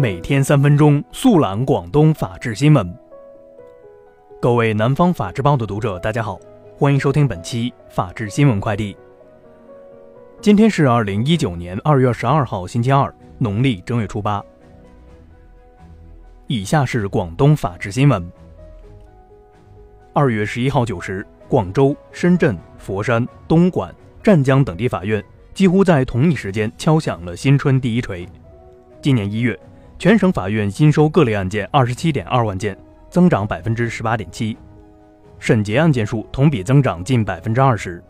每天三分钟速览广东法治新闻。各位南方法制报的读者，大家好，欢迎收听本期法治新闻快递。今天是二零一九年二月十二号，星期二，农历正月初八。以下是广东法治新闻。二月十一号九时，广州、深圳、佛山、东莞、湛江等地法院几乎在同一时间敲响了新春第一锤。今年一月。全省法院新收各类案件二十七点二万件，增长百分之十八点七，审结案件数同比增长近百分之二十。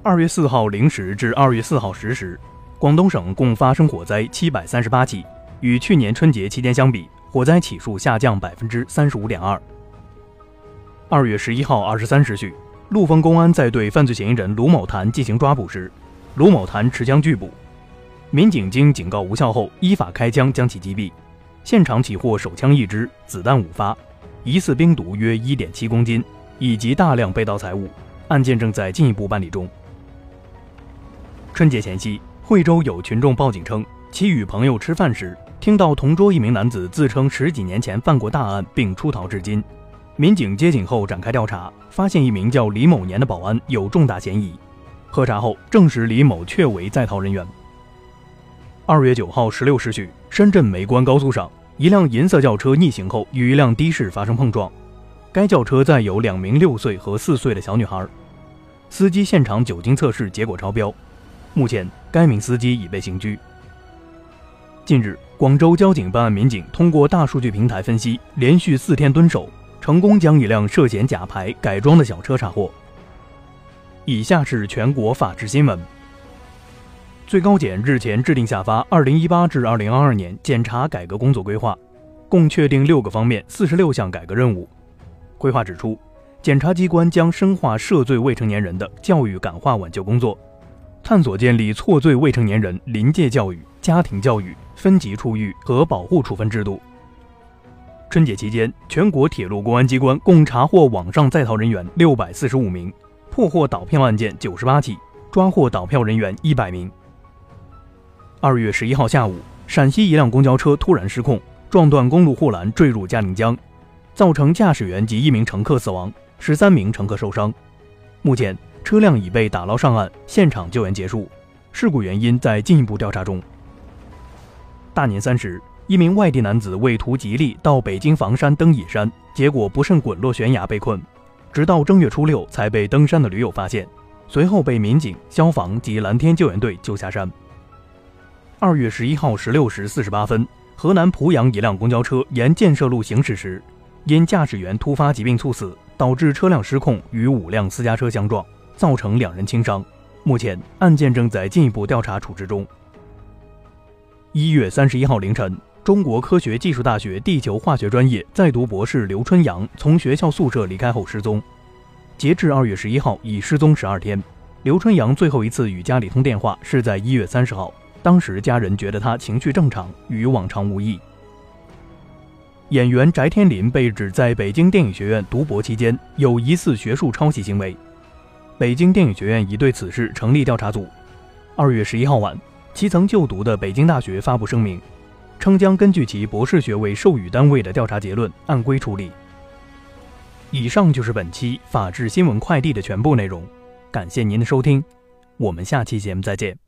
二月四号零时至二月四号十时，广东省共发生火灾七百三十八起，与去年春节期间相比，火灾起数下降百分之三十五点二。二月十一号二十三时许，陆丰公安在对犯罪嫌疑人卢某谭进行抓捕时，卢某谭持枪拒捕。民警经警告无效后，依法开枪将其击毙。现场起获手枪一支，子弹五发，疑似冰毒约一点七公斤，以及大量被盗财物。案件正在进一步办理中。春节前夕，惠州有群众报警称，其与朋友吃饭时，听到同桌一名男子自称十几年前犯过大案，并出逃至今。民警接警后展开调查，发现一名叫李某年的保安有重大嫌疑。核查后证实，李某确为在逃人员。二月九号十六时许，深圳梅关高速上，一辆银色轿车逆行后与一辆的士发生碰撞。该轿车载有两名六岁和四岁的小女孩，司机现场酒精测试结果超标。目前，该名司机已被刑拘。近日，广州交警办案民警通过大数据平台分析，连续四天蹲守，成功将一辆涉嫌假牌改装的小车查获。以下是全国法制新闻。最高检日前制定下发《二零一八至二零二二年检察改革工作规划》，共确定六个方面、四十六项改革任务。规划指出，检察机关将深化涉罪未成年人的教育感化挽救工作，探索建立错罪未成年人临界教育、家庭教育、分级处遇和保护处分制度。春节期间，全国铁路公安机关共查获网上在逃人员六百四十五名，破获倒票案件九十八起，抓获倒票人员一百名。二月十一号下午，陕西一辆公交车突然失控，撞断公路护栏，坠入嘉陵江，造成驾驶员及一名乘客死亡，十三名乘客受伤。目前，车辆已被打捞上岸，现场救援结束，事故原因在进一步调查中。大年三十，一名外地男子为图吉利到北京房山登野山，结果不慎滚落悬崖被困，直到正月初六才被登山的驴友发现，随后被民警、消防及蓝天救援队救下山。二月十一号十六时四十八分，河南濮阳一辆公交车沿建设路行驶时，因驾驶员突发疾病猝死，导致车辆失控与五辆私家车相撞，造成两人轻伤。目前案件正在进一步调查处置中。一月三十一号凌晨，中国科学技术大学地球化学专业在读博士刘春阳从学校宿舍离开后失踪，截至二月十一号已失踪十二天。刘春阳最后一次与家里通电话是在一月三十号。当时家人觉得他情绪正常，与往常无异。演员翟天临被指在北京电影学院读博期间有疑似学术抄袭行为，北京电影学院已对此事成立调查组。二月十一号晚，其曾就读的北京大学发布声明，称将根据其博士学位授予单位的调查结论按规处理。以上就是本期法治新闻快递的全部内容，感谢您的收听，我们下期节目再见。